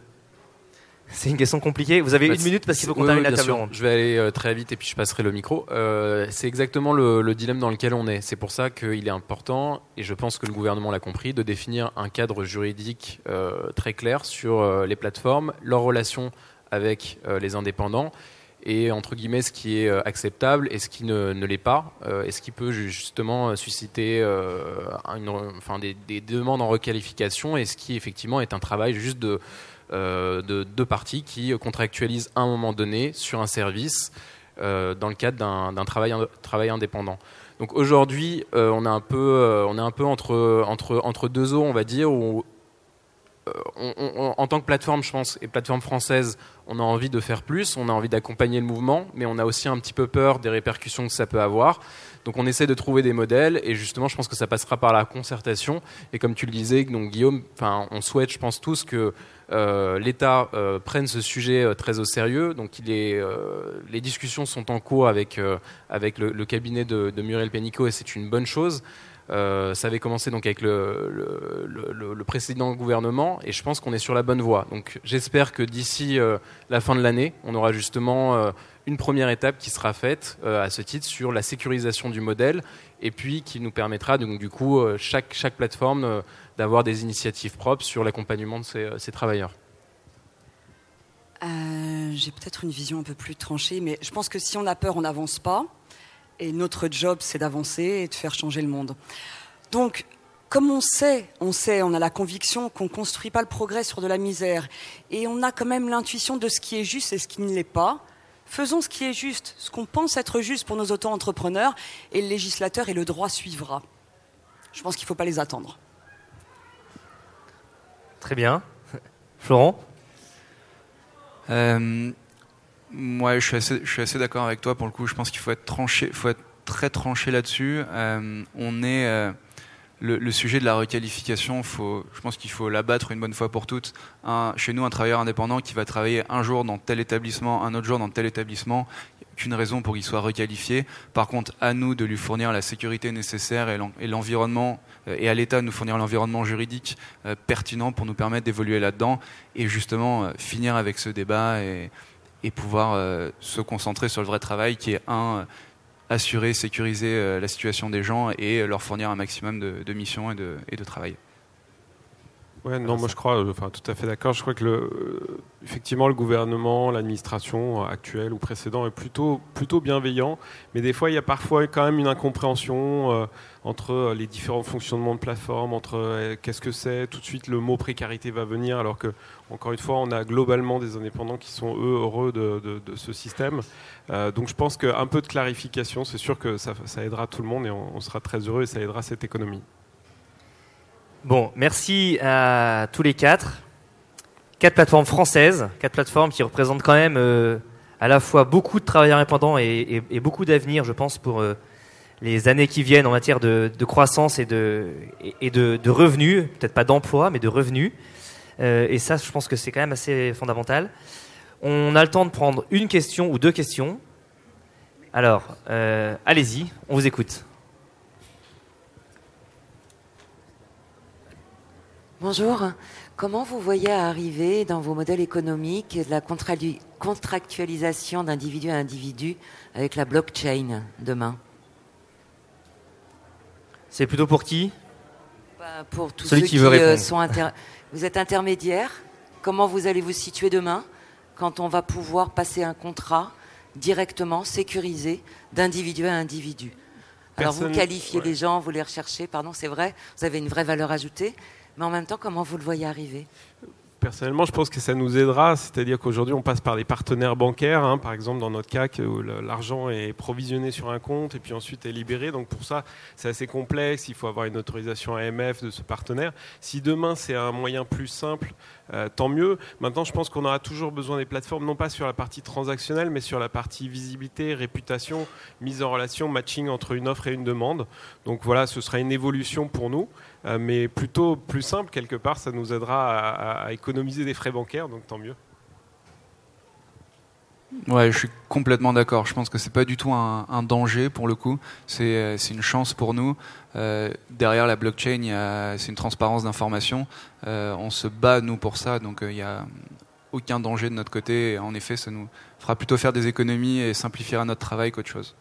C'est une question compliquée. Vous avez Bah, une minute parce qu'il faut qu'on Oui, termine oui, la table ronde. Je vais aller euh, très vite et puis je passerai le micro. Euh, c'est exactement le, le dilemme dans lequel on est. C'est pour ça qu'il est important, et je pense que le gouvernement l'a compris, de définir un cadre juridique euh, très clair sur les plateformes, leurs relations avec les indépendants et entre guillemets ce qui est euh, acceptable et ce qui ne, l'est pas euh, et ce qui peut justement euh, susciter enfin, des, des demandes en requalification et ce qui effectivement est un travail juste de de deux parties qui contractualisent à un moment donné sur un service dans le cadre d'un travail, ind- travail indépendant. Donc aujourd'hui, on, est un peu, on est un peu entre, entre, deux eaux, on va dire, où on- en tant que plateforme, je pense, et plateforme française, on a envie de faire plus, on a envie d'accompagner le mouvement, mais on a aussi un petit peu peur des répercussions que ça peut avoir. Donc on essaie de trouver des modèles, et justement, je pense que ça passera par la concertation. Et comme tu le disais, donc Guillaume, enfin, on souhaite, je pense tous que euh, l'État euh, prenne ce sujet euh, très au sérieux. Donc il est, euh, les discussions sont en cours avec, euh, avec le, le cabinet de, de Muriel Pénicaud, et c'est une bonne chose. Euh, ça avait commencé donc avec le, précédent gouvernement et je pense qu'on est sur la bonne voie. Donc j'espère que d'ici euh, la fin de l'année, on aura justement euh, une première étape qui sera faite à ce titre sur la sécurisation du modèle et puis qui nous permettra donc du coup chaque, chaque plateforme d'avoir des initiatives propres sur l'accompagnement de ces, ces travailleurs. J'ai peut-être une vision un peu plus tranchée, mais je pense que si on a peur, on n'avance pas. Et notre job, c'est d'avancer et de faire changer le monde. Donc, comme on sait, on sait, on a la conviction qu'on ne construit pas le progrès sur de la misère, et on a quand même l'intuition de ce qui est juste et ce qui ne l'est pas, faisons ce qui est juste, ce qu'on pense être juste pour nos auto-entrepreneurs, et le législateur et le droit suivra. Je pense qu'il ne faut pas les attendre. Très bien. Florent? Euh, moi, je suis assez, d'accord avec toi pour le coup. Je pense qu'il faut être très tranché là-dessus. Euh, on est euh, le, sujet de la requalification. Je pense qu'il faut l'abattre une bonne fois pour toutes. Chez nous, un travailleur indépendant qui va travailler un jour dans tel établissement, un autre jour dans tel établissement, qu'une raison pour qu'il soit requalifié. Par contre, à nous de lui fournir la sécurité nécessaire et l'en- et l'environnement, euh, et à l'État de nous fournir l'environnement juridique pertinent pour nous permettre d'évoluer là-dedans et justement finir avec ce débat et pouvoir euh, se concentrer sur le vrai travail qui est un assurer, sécuriser euh, la situation des gens et euh, leur fournir un maximum de, missions et de travail. Ouais, non, moi je crois, euh, enfin tout à fait d'accord. Je crois que euh, effectivement le gouvernement, l'administration actuelle ou précédent est plutôt plutôt bienveillant, mais des fois il y a parfois quand même une incompréhension euh, entre les différents fonctionnements de plateforme, entre euh, qu'est-ce que c'est. Tout de suite le mot précarité va venir, alors que encore une fois on a globalement des indépendants qui sont eux heureux de, ce système. Donc je pense qu'un peu de clarification, c'est sûr que ça, aidera tout le monde et on sera très heureux et ça aidera cette économie. Bon, merci à tous les quatre. Quatre plateformes françaises, quatre plateformes qui représentent quand même euh, à la fois beaucoup de travailleurs indépendants et, beaucoup d'avenir, je pense, pour euh, les années qui viennent en matière de, croissance et de, revenus, peut-être pas d'emploi, mais de revenus. Euh, et ça, je pense que c'est quand même assez fondamental. On a le temps de prendre une question ou deux questions. Alors, allez-y, on vous écoute. Bonjour. Comment vous voyez arriver dans vos modèles économiques la contractualisation d'individu à individu avec la blockchain demain? C'est plutôt pour qui? Bah, Pour tous Celui ceux qui veut euh, répondre. sont inter- [laughs] Vous êtes intermédiaire? Comment vous allez vous situer demain quand on va pouvoir passer un contrat directement sécurisé d'individu à individu? Alors vous qualifiez ouais. les gens, vous les recherchez, pardon, c'est vrai, vous avez une vraie valeur ajoutée, mais en même temps, comment vous le voyez arriver? Personnellement, je pense que ça nous aidera, c'est-à-dire qu'aujourd'hui, on passe par des partenaires bancaires, hein, par exemple dans notre cas, l'argent est provisionné sur un compte et puis ensuite est libéré. Donc pour ça, c'est assez complexe, il faut avoir une autorisation AMF de ce partenaire. Si demain, c'est un moyen plus simple, euh, tant mieux. Maintenant, je pense qu'on aura toujours besoin des plateformes, non pas sur la partie transactionnelle, mais sur la partie visibilité, réputation, mise en relation, matching entre une offre et une demande. Donc voilà, ce sera une évolution pour nous. Euh, mais plutôt plus simple quelque part, ça nous aidera à, à- à économiser des frais bancaires, donc tant mieux. Ouais, je suis complètement d'accord. Je pense que c'est pas du tout un, un danger pour le coup. C'est euh, c'est une chance pour nous. Euh, derrière la blockchain, c'est une transparence d'information. Euh, on se bat nous pour ça, donc euh, il y a aucun danger de notre côté. Et en effet, ça nous fera plutôt faire des économies et simplifiera notre travail qu'autre chose.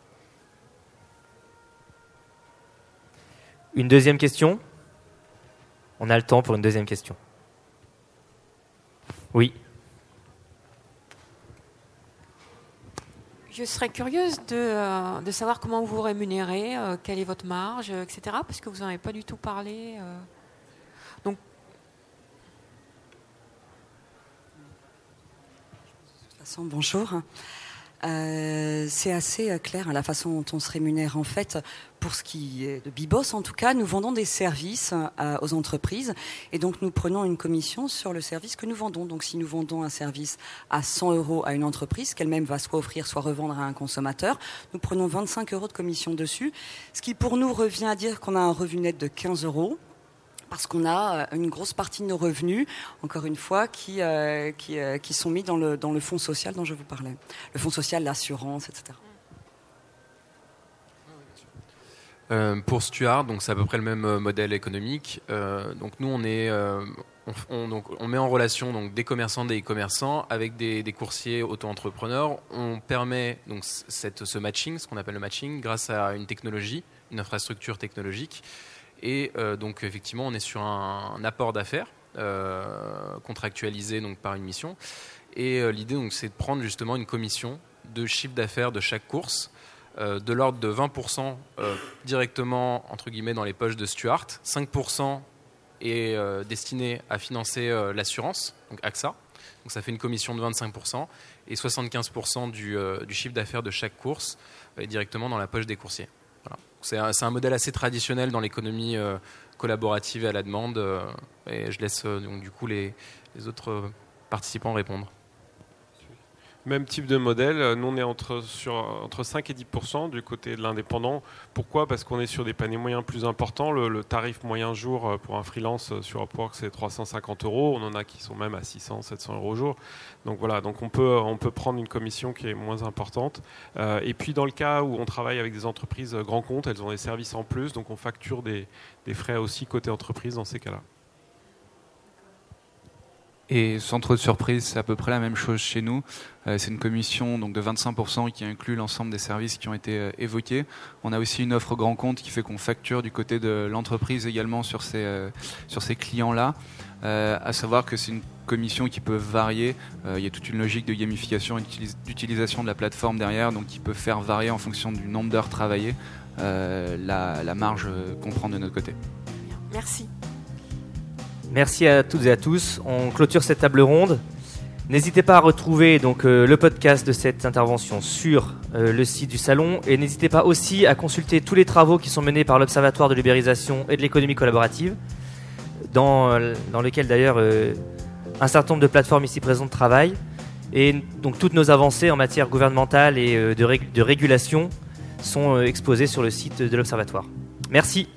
Une deuxième question? On a le temps pour une deuxième question. Oui. Je serais curieuse de, euh, de savoir comment vous vous rémunérez, euh, quelle est votre marge, euh, etc. Parce que vous n'en avez pas du tout parlé. euh. Donc, De toute façon, bonjour. Euh, c'est assez clair hein, la façon dont on se rémunère en fait. Pour ce qui est de Bibos, en tout cas, nous vendons des services euh, aux entreprises et donc nous prenons une commission sur le service que nous vendons. Donc si nous vendons un service à 100 euros à une entreprise qu'elle-même va soit offrir, soit revendre à un consommateur, nous prenons 25 euros de commission dessus, ce qui pour nous revient à dire qu'on a un revenu net de 15 euros parce qu'on a euh, une grosse partie de nos revenus, encore une fois, euh, qui sont mis dans le, dans le fonds social dont je vous parlais. Le fonds social, l'assurance, etc. Euh, pour Stuart, donc c'est à peu près le même euh, modèle économique. Euh, donc nous, on est, euh, on, met en relation donc des commerçants, des e-commerçants avec des, coursiers auto-entrepreneurs. On permet donc cette, ce matching, ce qu'on appelle le matching, grâce à une technologie, une infrastructure technologique. Et euh, donc effectivement, on est sur un, apport d'affaires euh, contractualisé donc par une mission. Et euh, l'idée donc c'est de prendre justement une commission de chiffre d'affaires de chaque course euh, de l'ordre de 20% euh, directement entre guillemets dans les poches de Stuart, 5% est euh, destiné à financer euh, l'assurance, donc AXA. Donc ça fait une commission de 25% et 75% du, euh, chiffre d'affaires de chaque course est directement dans la poche des coursiers. C'est un, modèle assez traditionnel dans l'économie euh, collaborative et à la demande. euh, et je laisse euh, donc du coup les, autres euh, participants répondre. Même type de modèle, euh, nous on est entre, sur, entre 5 et 10% du côté de l'indépendant. Pourquoi? Parce qu'on est sur des paniers moyens plus importants. Le, tarif moyen jour euh, pour un freelance euh, sur Upwork c'est 350 euros. On en a qui sont même à 600, 700 euros au jour. Donc voilà, on peut, prendre une commission qui est moins importante. Et puis dans le cas où on travaille avec des entreprises grands comptes, elles ont des services en plus, donc on facture des, des frais aussi côté entreprise dans ces cas-là. Et sans trop de surprise, c'est à peu près la même chose chez nous. Euh, c'est une commission donc de 25% qui inclut l'ensemble des services qui ont été euh, évoqués. On a aussi une offre grand compte qui fait qu'on facture du côté de l'entreprise également sur ces, euh, sur ces clients-là. À savoir que c'est une commission qui peut varier. Il y a toute une logique de gamification et d'utilis- d'utilisation de la plateforme derrière, donc qui peut faire varier en fonction du nombre d'heures travaillées la, la marge qu'on prend de notre côté. merci. Merci à toutes et à tous. On clôture cette table ronde. N'hésitez pas à retrouver donc euh, le podcast de cette intervention sur euh, le site du salon et n'hésitez pas aussi à consulter tous les travaux qui sont menés par l'Observatoire de l'ubérisation et de l'économie collaborative, dans, euh, lequel d'ailleurs un certain nombre de plateformes ici présentes travaillent. Et donc toutes nos avancées en matière gouvernementale et de, rég- de régulation sont exposées sur le site de l'Observatoire. Merci.